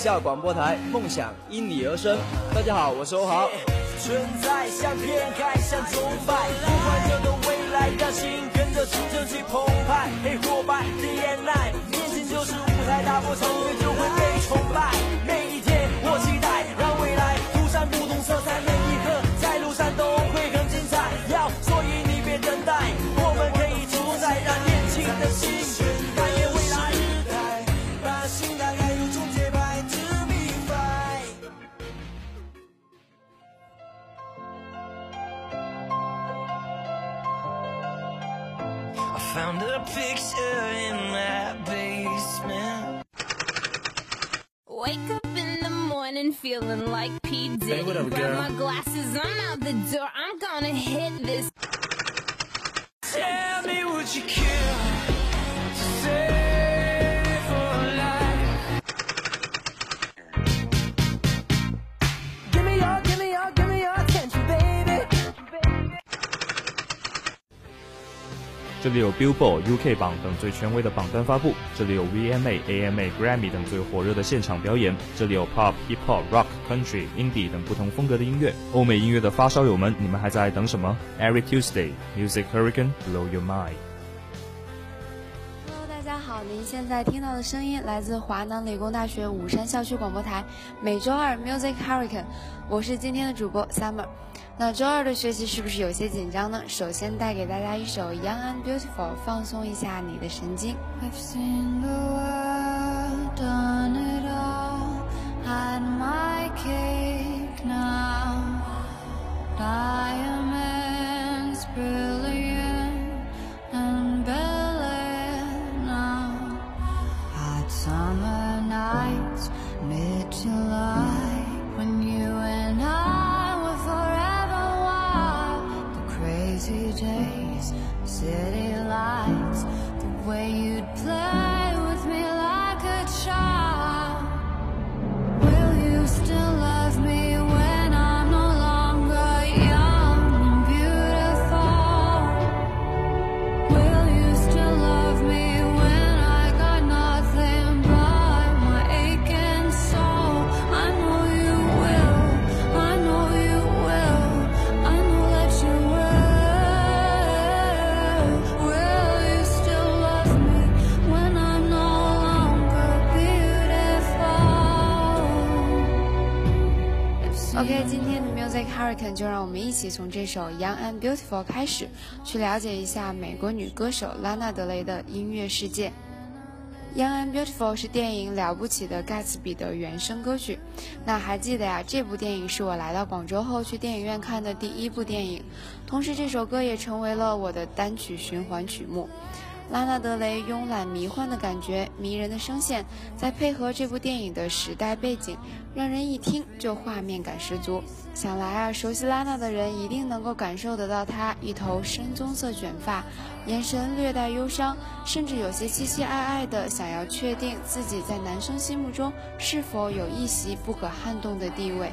华工北校广播台，梦想因你而生。大家好，我是欧豪。存在像天开，像崇拜，不管这个未来，让心跟着青春去澎湃。黑或白的眼泪，年轻就是舞台，打破常规就会 feeling like P. Diddy. Hey, what up, Grab girl? my glasses, I'm out the door. I'm gonna hit this. Tell me what you kill 这里有 Billboard、UK 榜等最权威的榜单发布，这里有 VMA、AMA、Grammy 等最火热的现场表演，这里有 Pop、Hip Hop、Rock、Country、Indie 等不同风格的音乐。欧美音乐的发烧友们，你们还在等什么？Every Tuesday, Music Hurricane blow your mind。Hello，大家好，您现在听到的声音来自华南理工大学武山校区广播台，每周二 Music Hurricane，我是今天的主播 Summer。那周二的学习是不是有些紧张呢？首先带给大家一首 Young and Beautiful，放松一下你的神经。I've seen the world, done it all, had my cake now. 就让我们一起从这首 Young and Beautiful 开始，去了解一下美国女歌手拉娜德雷的音乐世界。Young and Beautiful 是电影《了不起的盖茨比》的原声歌曲。那还记得呀？这部电影是我来到广州后去电影院看的第一部电影，同时这首歌也成为了我的单曲循环曲目。拉纳德雷慵懒迷幻的感觉，迷人的声线，再配合这部电影的时代背景，让人一听就画面感十足。想来啊，熟悉拉娜的人一定能够感受得到她一头深棕色卷发，眼神略带忧伤，甚至有些凄凄爱爱的，想要确定自己在男生心目中是否有一席不可撼动的地位。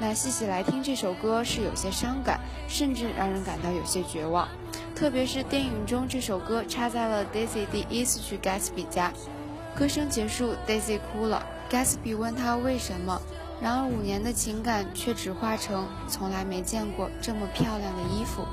那细细来听这首歌是有些伤感，甚至让人感到有些绝望。特别是电影中这首歌插在了 Daisy 第一次去 Gatsby 家，歌声结束，Daisy 哭了。Gatsby 问她为什么，然而五年的情感却只化成从来没见过这么漂亮的衣服。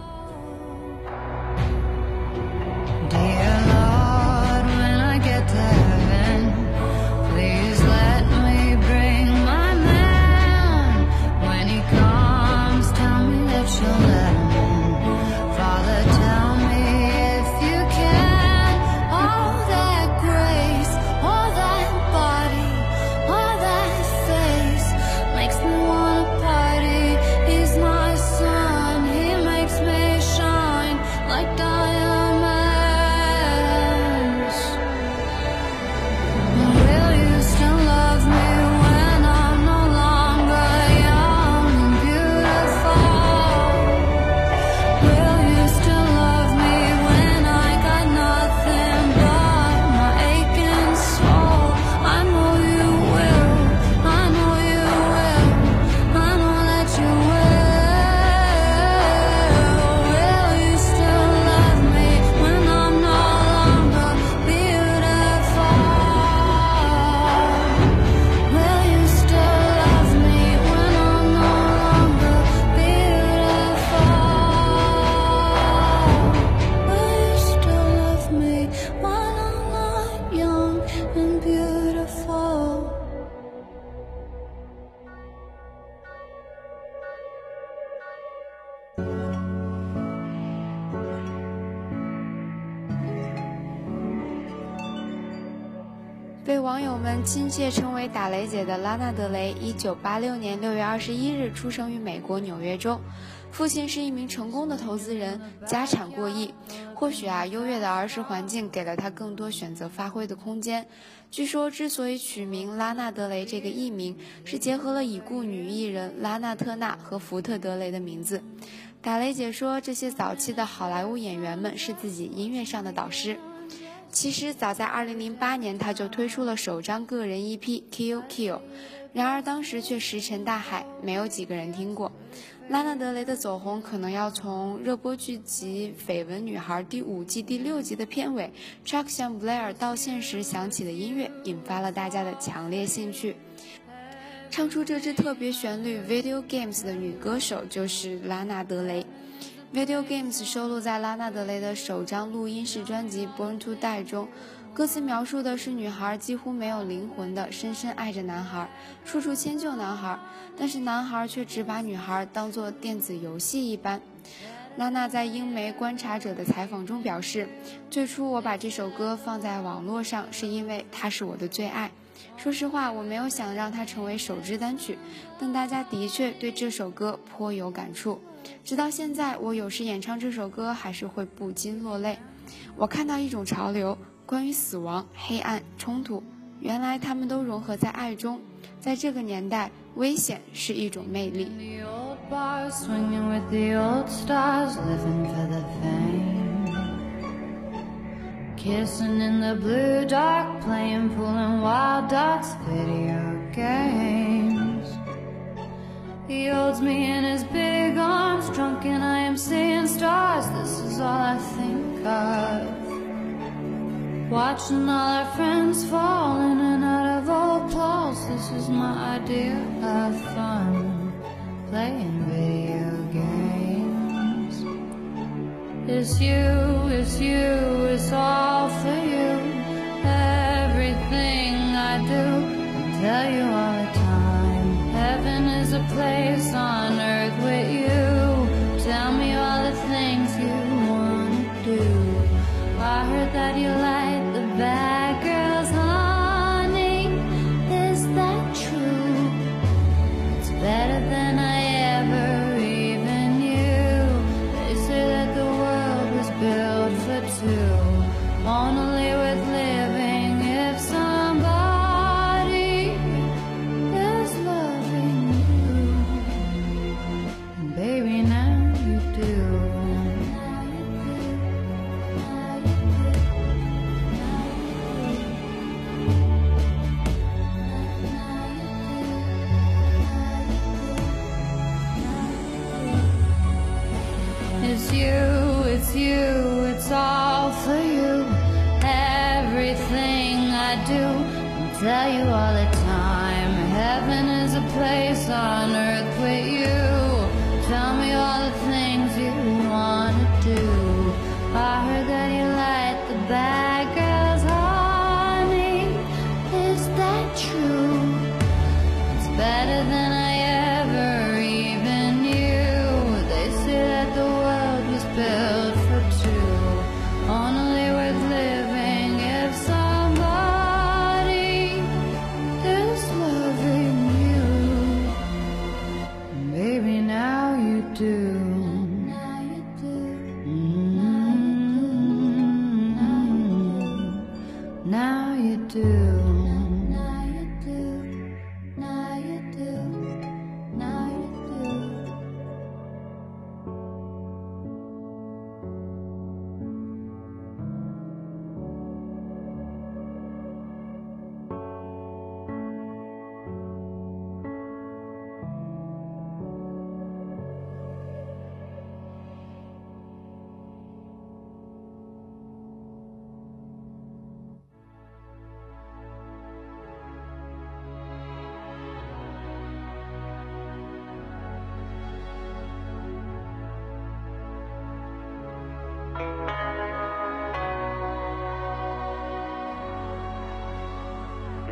被网友们亲切称为“打雷姐”的拉纳德雷，一九八六年六月二十一日出生于美国纽约州，父亲是一名成功的投资人，家产过亿。或许啊，优越的儿时环境给了他更多选择发挥的空间。据说，之所以取名拉纳德雷这个艺名，是结合了已故女艺人拉娜特纳和福特德雷的名字。打雷姐说，这些早期的好莱坞演员们是自己音乐上的导师。其实早在2008年，他就推出了首张个人 EP《Kill Kill》，然而当时却石沉大海，没有几个人听过。拉纳德雷的走红，可能要从热播剧集《绯闻女孩》第五季第六集的片尾，Chuck 向 Blair 道歉时响起的音乐，引发了大家的强烈兴趣。唱出这支特别旋律《Video Games》的女歌手就是拉纳德雷。Video Games 收录在拉纳德雷的首张录音室专辑《Born to Die》中，歌词描述的是女孩几乎没有灵魂的深深爱着男孩，处处迁就男孩，但是男孩却只把女孩当作电子游戏一般。拉娜在英媒《观察者》的采访中表示：“最初我把这首歌放在网络上，是因为它是我的最爱。说实话，我没有想让它成为首支单曲，但大家的确对这首歌颇有感触。”直到现在，我有时演唱这首歌还是会不禁落泪。我看到一种潮流，关于死亡、黑暗、冲突，原来他们都融合在爱中。在这个年代，危险是一种魅力。Kissing in the blue dark playing pool in wild ducks video game。He holds me in his big arms, drunk, and I am seeing stars. This is all I think of. Watching all our friends fall in and out of old clothes. This is my idea of fun. Playing video games. It's you, it's you, it's all for you. Everything I do, I tell you. A place on earth with you. Tell me all the things you want to do. I heard that you like tell you all the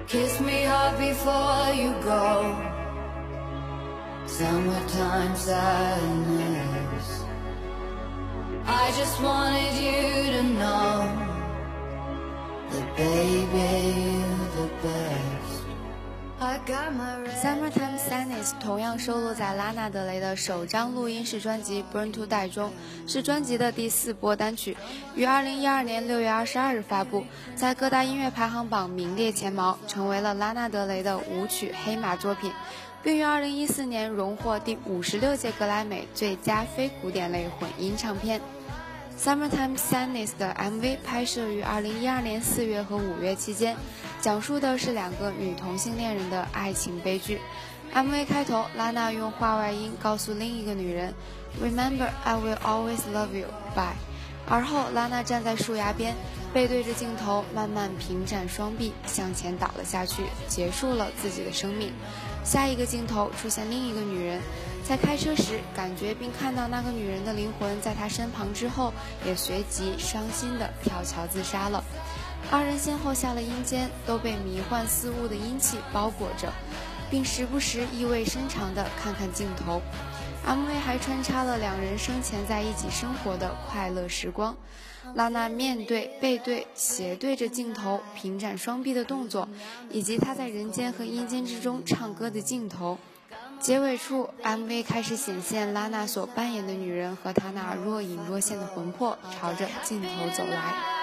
Kiss me hard before you go. Summertime sadness. I just wanted you to know that baby, you're the Summertime Sadness 同样收录在拉纳德雷的首张录音室专辑《Burn to Die》中，是专辑的第四波单曲，于2012年6月22日发布，在各大音乐排行榜名列前茅，成为了拉纳德雷的舞曲黑马作品，并于2014年荣获第五十六届格莱美最佳非古典类混音唱片。Summertime Sadness 的 MV 拍摄于2012年4月和5月期间，讲述的是两个女同性恋人的爱情悲剧。MV 开头，拉娜用话外音告诉另一个女人：“Remember, I will always love you. Bye。”而后，拉娜站在树崖边，背对着镜头，慢慢平展双臂，向前倒了下去，结束了自己的生命。下一个镜头出现另一个女人，在开车时感觉并看到那个女人的灵魂在她身旁之后，也随即伤心的跳桥自杀了。二人先后下了阴间，都被迷幻似雾的阴气包裹着，并时不时意味深长地看看镜头。MV 还穿插了两人生前在一起生活的快乐时光。拉娜面对、背对、斜对着镜头平展双臂的动作，以及她在人间和阴间之中唱歌的镜头。结尾处，MV 开始显现拉娜所扮演的女人和她那若隐若现的魂魄朝着镜头走来。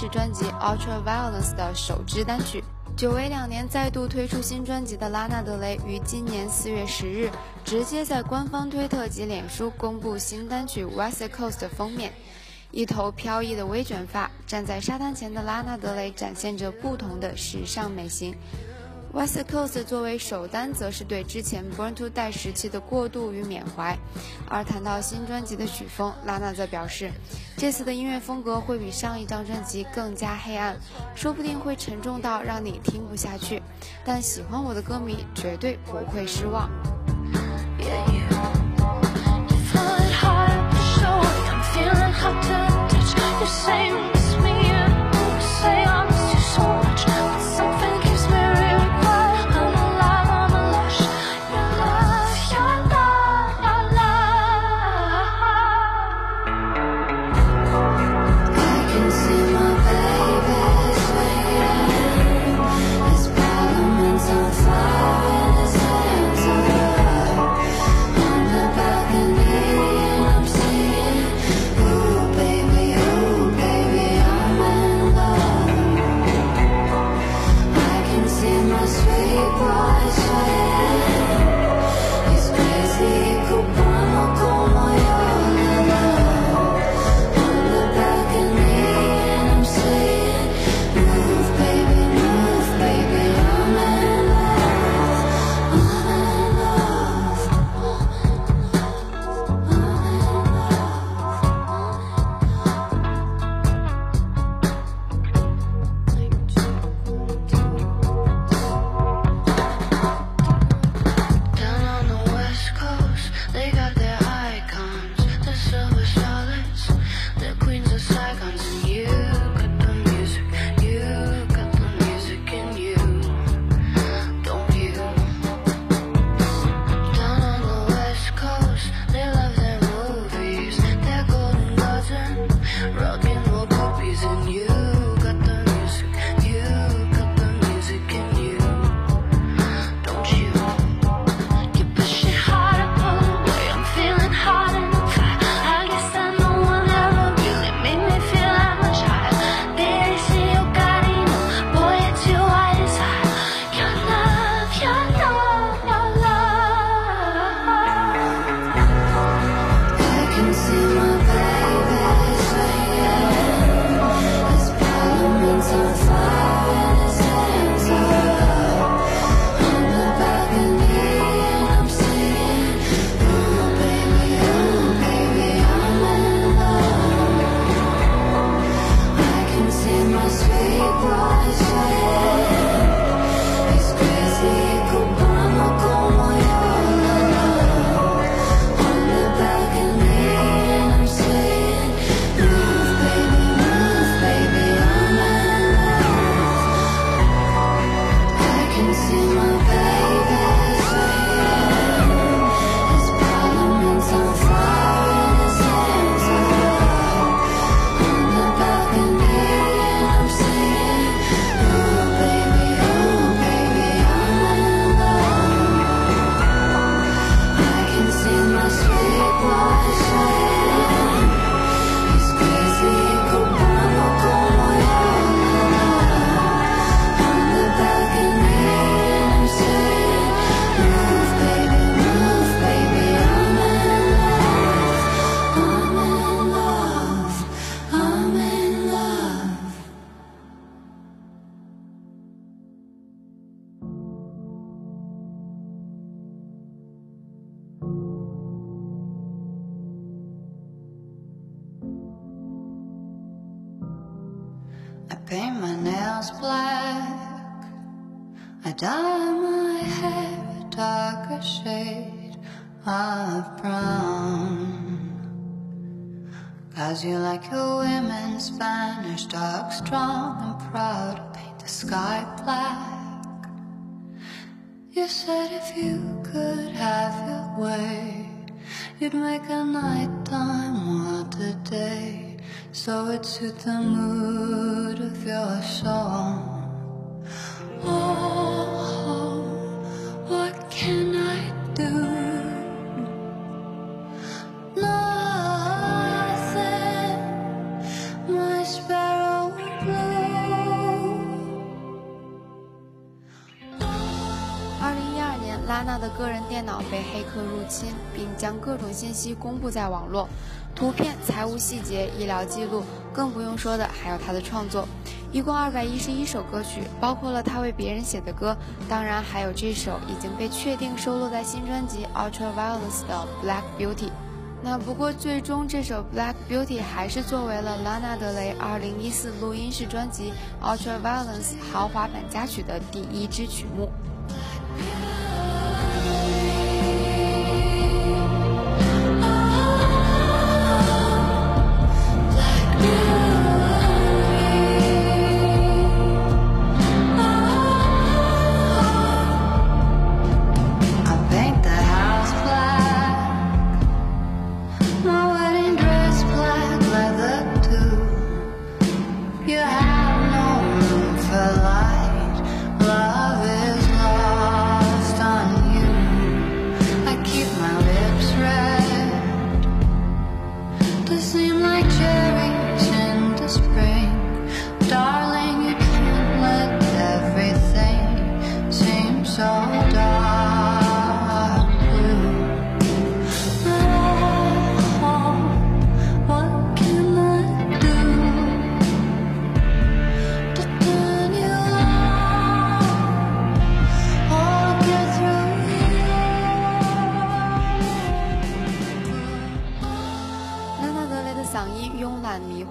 是专辑《Ultra Violence》的首支单曲。久违两年再度推出新专辑的拉纳德雷于今年四月十日直接在官方推特及脸书公布新单曲《West Coast》的封面。一头飘逸的微卷发，站在沙滩前的拉纳德雷展现着不同的时尚美型。West Coast 作为首单，则是对之前 Born to Die 时期的过渡与缅怀。而谈到新专辑的曲风，拉娜则表示，这次的音乐风格会比上一张专辑更加黑暗，说不定会沉重到让你听不下去。但喜欢我的歌迷绝对不会失望。Yeah, you. Black. I dye my hair a darker shade of brown. Cause you like your women Spanish, dark, strong, and proud. Paint the sky black. You said if you could have your way, you'd make a a day. So it suit the mood of your soul. Oh, what can I do? Nothing, my sparrow blue. 二零一二年，拉娜的个人电脑被黑客入侵，并将各种信息公布在网络，图片、财务细节、医疗记录，更不用说的还有他的创作，一共二百一十一首歌曲，包括了他为别人写的歌，当然还有这首已经被确定收录在新专辑《Ultraviolence》的《Black Beauty》。那不过最终这首《Black Beauty》还是作为了拉娜德雷二零一四录音室专辑《Ultraviolence》豪华版佳曲的第一支曲目。cherry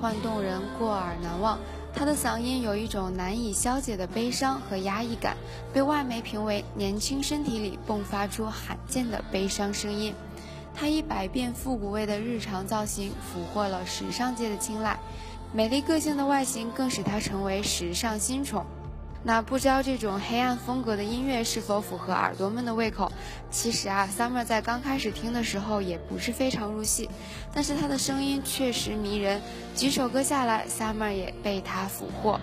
懒、迷幻、动人、过耳难忘。他的嗓音有一种难以消解的悲伤和压抑感，被外媒评为年轻身体里迸发出罕见的悲伤声音。他以百变复古味的日常造型俘获了时尚界的青睐，美丽个性的外形更使他成为时尚新宠。那不知道这种黑暗风格的音乐是否符合耳朵们的胃口？其实啊，Summer 在刚开始听的时候也不是非常入戏，但是他的声音确实迷人，几首歌下来，Summer 也被他俘获。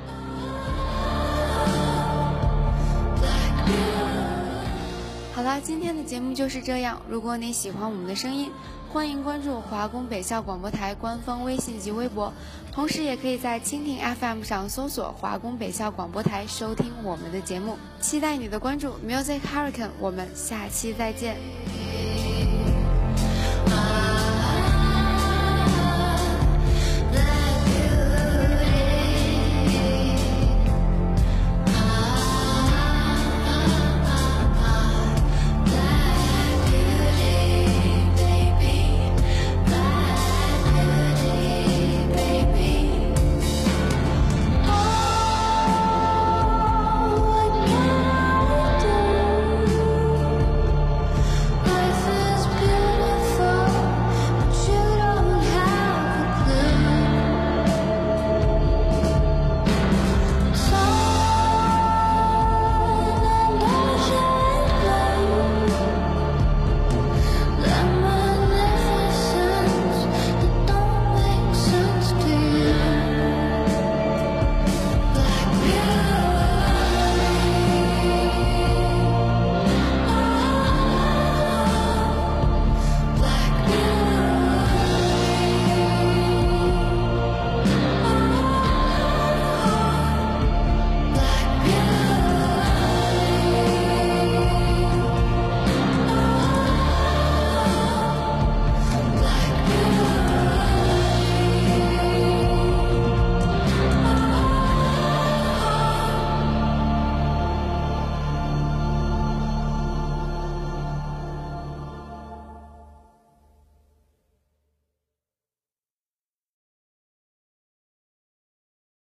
好啦，今天的节目就是这样。如果你喜欢我们的声音，欢迎关注华工北校广播台官方微信及微博，同时也可以在蜻蜓 FM 上搜索华工北校广播台收听我们的节目。期待你的关注，Music Hurricane，我们下期再见。